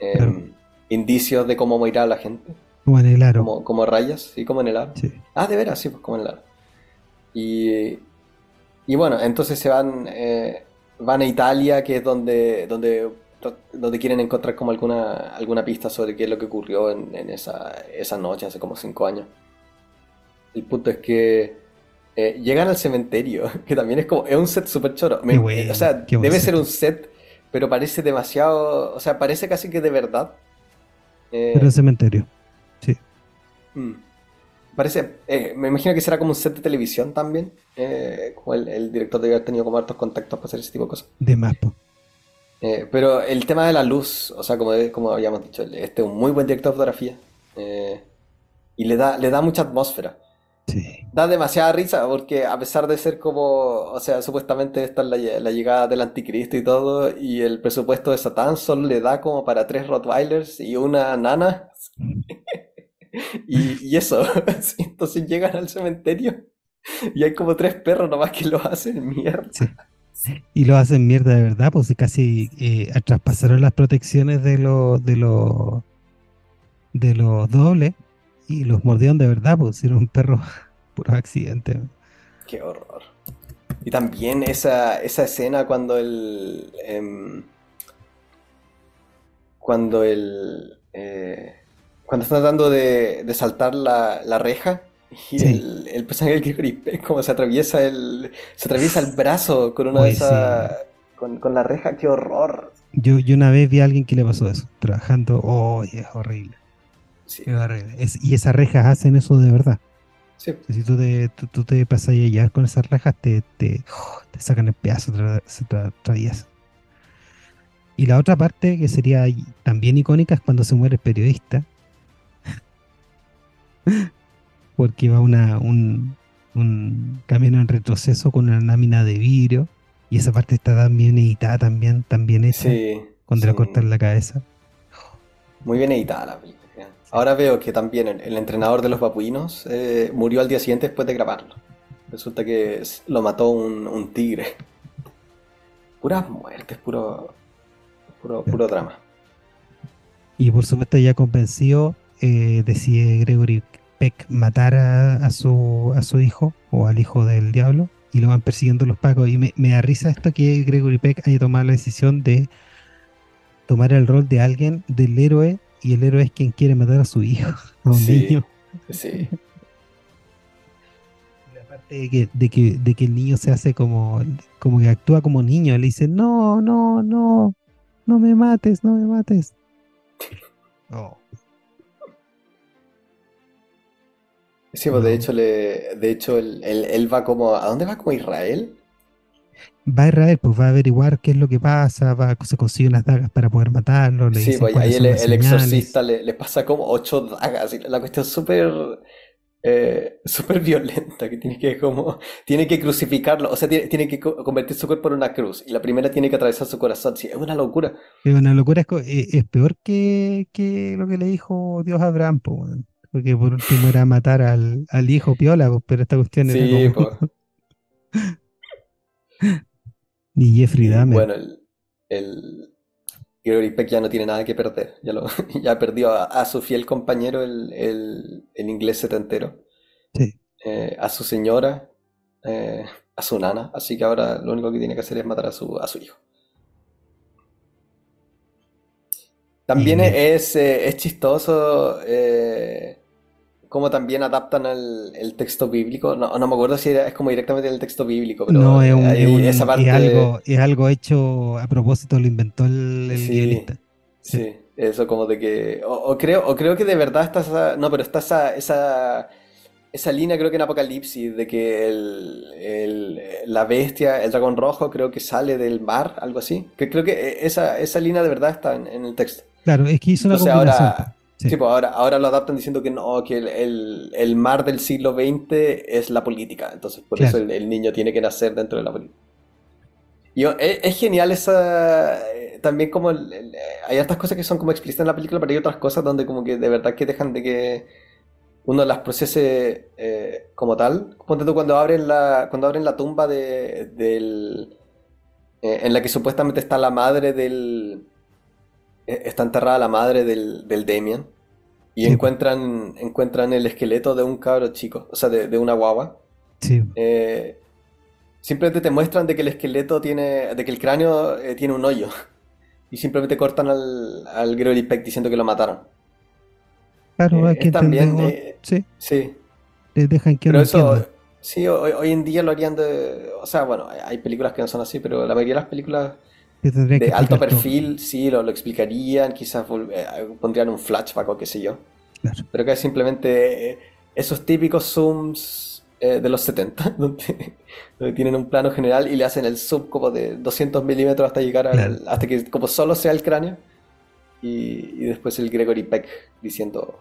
em, indicios de cómo morirá la gente. Como en el aro. Como, rayas sí como en el aro. Ah de veras sí pues como en el aro y y bueno entonces se van eh, van a Italia que es donde donde donde quieren encontrar como alguna, alguna pista sobre qué es lo que ocurrió en, esa, esa, noche, hace como cinco años. El punto es que eh, llegan al cementerio, [laughs] que también es como, es un set súper choro. o sea, debe ser un set, pero parece demasiado, o sea, parece casi que de verdad. Eh, pero el cementerio, sí. Mm. Parece, eh, me imagino que será como un set de televisión también, como el, director debe haber tenido como hartos contactos para hacer ese tipo de cosas. De más, eh, pero el tema de la luz, o sea, como, como habíamos dicho, este es un muy buen director de fotografía. Eh, y le da, le da mucha atmósfera. Sí. Da demasiada risa porque a pesar de ser como, o sea, supuestamente está la, la, llegada del anticristo y todo, y el presupuesto de Satán solo le da como para tres Rottweilers y una nana. [laughs] y, y, eso, [laughs] entonces llegan al cementerio y hay como tres perros nomás que lo hacen mierda. Sí. Y lo hacen mierda de verdad, pues casi eh, traspasaron las protecciones de los de los de los dobles y los mordieron de verdad, pues era un perro [laughs] puro accidente. Qué horror. Y también esa, esa escena cuando el em, cuando el eh, cuando está tratando de, de saltar la, la reja y el, el, personaje del Gregory [laughs] Peck como se atraviesa el. se atraviesa el brazo con una de esas. Con, con, la reja, qué horror. Yo, yo una vez vi a alguien que le pasó eso, trabajando, oh, es horrible. Sí. Es horrible. y esas rejas hacen eso de verdad. Sí. Si tú te, tú, te pasas allá con esas rejas, te, te, te sacan el pedazo, se atraviesan. Y la otra parte que sería también icónica es cuando se muere el periodista porque va una, un, un camino en retroceso con una lámina de vidrio y esa parte está también editada, también, también hecha, cuando le cortan la cabeza. Muy bien editada la película. Ahora veo que también el, entrenador de los babuinos eh, murió al día siguiente después de grabarlo. Resulta que lo mató un, tigre. Puras muertes, puro, puro, puro drama. Y por supuesto ya convencido, eh, decide Gregory Peck matar a, su, a su hijo o al hijo del diablo y lo van persiguiendo los pacos. Y me, da risa esto que Gregory Peck haya tomado la decisión de tomar el rol de alguien, del héroe, y el héroe es quien quiere matar a su hijo, a un niño. Sí. Aparte de que, de, que, de que el niño se hace como, como que actúa como niño, le dice, no, no, no, no me mates, no me mates. [laughs] Oh. Sí, pues de hecho, le, de hecho él, va como. ¿A dónde va como Israel? Va a Israel, pues va a averiguar qué es lo que pasa, va, se consigue unas dagas para poder matarlo. sí, pues ahí el, exorcista le, pasa como ocho dagas. Y la cuestión súper. eh, súper violenta, que tiene que como, tiene que crucificarlo, o sea, tiene, tiene que co- convertir su cuerpo en una cruz, y la primera tiene que atravesar su corazón, sí, es una locura. Es una locura, es, e- es peor que, que lo que le dijo Dios a Abraham, weón. Porque por último era matar al, al hijo piola, po, pero esta cuestión era Sí, como pues. [laughs] ni Jeffrey Dahmer. bueno, el, el Gregory Peck ya no tiene nada que perder, ya, lo, [laughs] ya perdió a, a su fiel compañero, el, el, el inglés setentero, Sí. eh, a su señora, eh, a su nana, así que ahora lo único que tiene que hacer es matar a su, a su hijo. También Y- es, eh, es chistoso eh, cómo también adaptan el, el texto bíblico. No, no me acuerdo si era- es como directamente del texto bíblico, pero No, es, un- hay es un- esa es parte. algo, es algo hecho a propósito, lo inventó el, el Sí. guionista. Sí. Sí, eso como de que. O, o creo, o creo que de verdad está esa. No, pero está esa, esa, esa línea, creo que en Apocalipsis, de que el, el- la bestia, el dragón rojo, creo que sale del mar, algo así. Que creo que esa, esa línea de verdad está en, en el texto. Claro, es que hizo una Entonces ahora, Sí. sí, pues ahora, ahora lo adaptan diciendo que no, que el, el- el mar del siglo XX es la política. Entonces por Claro. eso el, el niño tiene que nacer dentro de la política. Y yo- es, es genial esa... eh, También como... eh, hay otras cosas que son como explícitas en la película, pero hay otras cosas donde como que de verdad que dejan de que uno las procese eh, como tal. Ponte tú cuando abren la, cuando abren la tumba de, del... eh, en la que supuestamente está la madre del... eh, Está enterrada la madre del, del Damien. Y Sí. encuentran, encuentran el esqueleto de un cabro chico, o sea, de, de una guagua. Sí. Eh, simplemente te muestran de que el esqueleto tiene, de que el cráneo eh, tiene un hoyo. [laughs] Y simplemente cortan al, al Gregory Peck diciendo que lo mataron. Claro, Eh, que es también, eh, Sí, Sí, le dejan que pero eso, sí, hoy, hoy en día lo harían de... O sea, bueno, hay películas que no son así, pero la mayoría de las películas tendrían que de alto todo. perfil sí lo, lo explicarían, quizás eh, pondrían un flashback o qué sé yo. Claro. Pero que es simplemente eh, esos típicos zooms eh, de los 70, [laughs] donde, donde tienen un plano general y le hacen el zoom como de 200 milímetros hasta llegar al, Claro. hasta que como solo sea el cráneo. Y, y después el Gregory Peck diciendo,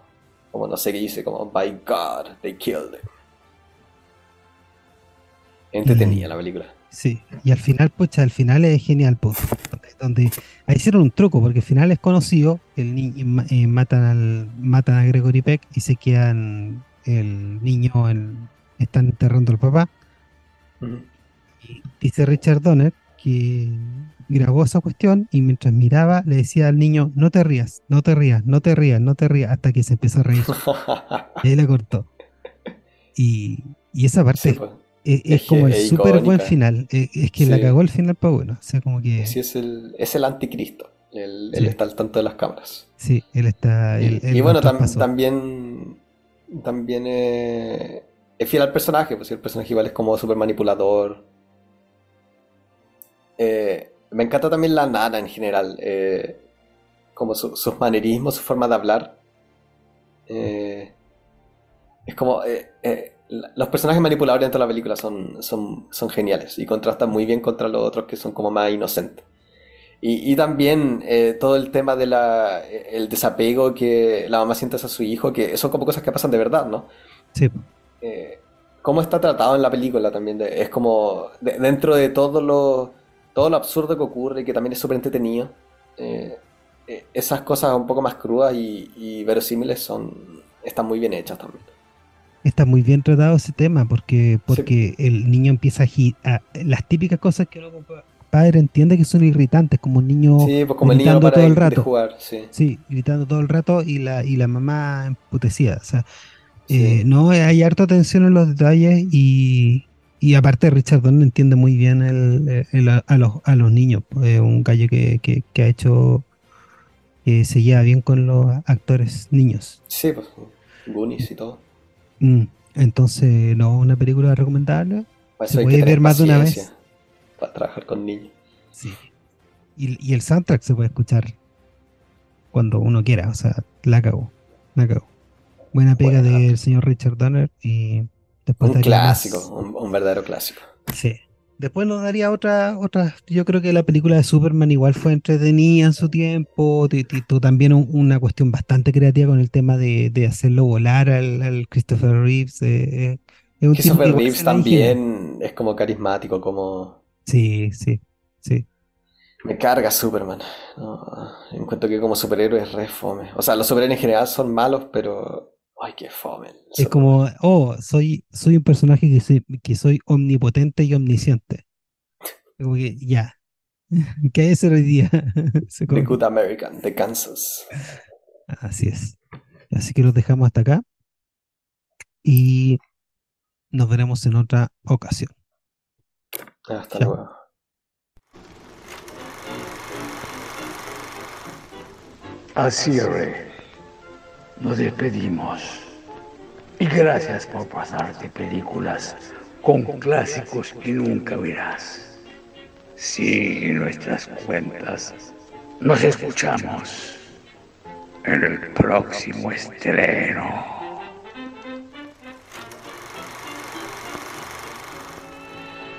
como no sé qué dice, como, by God, they killed him. Entretenida Y- la película. Sí, y al final, pucha, al final es genial, po, donde, ahí hicieron un truco, porque al final es conocido, el ni- ma- eh, matan al matan a Gregory Peck y se quedan el niño, en- están enterrando al papá, y dice Richard Donner que grabó esa cuestión y mientras miraba le decía al niño, no te rías, no te rías, no te rías, no te rías, hasta que se empezó a reír. [laughs] Y ahí la cortó. Y, y esa parte Sí, pues. Es- es es como el súper buen final. Eh, Es que la Sí. cagó el final, pero bueno. O sea, como que Sí, es el, es el anticristo. Él, está al tanto de las cámaras. sí, él está. Y, él- bueno, tam- también, también eh, es fiel al personaje, pues el personaje igual es como súper manipulador. Eh, me encanta también la nana en general, eh, como su- sus manerismos, su forma de hablar. Eh, es como... eh, eh, los personajes manipuladores dentro de la película son, son, son geniales y contrastan muy bien contra los otros que son como más inocentes. Y, y también eh, todo el tema de la, el desapego que la mamá siente hacia su hijo, que son como cosas que pasan de verdad, ¿no? Sí, Eh, cómo está tratado en la película también, de- es como de- dentro de todo lo, todo lo absurdo que ocurre y que también es súper entretenido, eh, eh, esas cosas un poco más crudas y, y verosímiles son, están muy bien hechas también. Está muy bien tratado ese tema porque, porque el niño empieza a, a- Las típicas cosas que como padre entiende que son irritantes, como un niño. Sí, pues como el niño no gritando para todo el rato. jugar, sí. Sí, gritando todo el rato y la, y la mamá emputecida. O sea, Sí. eh, no, hay harta atención en los detalles y, y aparte Richard Donner entiende muy bien el, el- a, a los, a los niños. Es un gallo que, que, que ha hecho, que se lleva bien con los actores niños. Sí, pues Goonies y todo. Mm, Entonces, no, una película recomendable. Para Se puede ver más de una vez. Para trabajar con niños. Sí. Y, y el soundtrack se puede escuchar cuando uno quiera, o sea, la cagó, la cagó. Buena pega Buena. del señor Richard Donner y después Un más- clásico, un, un verdadero clásico. Sí. Después nos daría otra, otra. Yo creo que la película de Superman igual fue entretenida en su tiempo. Tú también una cuestión bastante creativa con el tema de, hacerlo volar al, Christopher Reeves. Eh, eh, Christopher Reeves también es como carismático, como. Sí, sí, sí. Me carga Superman. encuentro que como superhéroe es re fome. O sea, los superhéroes en general son malos, pero Ay, qué fome. Es como, oh, soy, soy un personaje que soy, que soy omnipotente y omnisciente. Como que, ya. [laughs] ¿Qué es hoy día? [laughs] The Good American, de Kansas. Así es. Así que los dejamos hasta acá. Y nos veremos en otra ocasión. Hasta luego. Así es nos despedimos. Y gracias por pasarte películas con clásicos que nunca verás. Sigue nuestras cuentas. Nos escuchamos en el próximo estreno.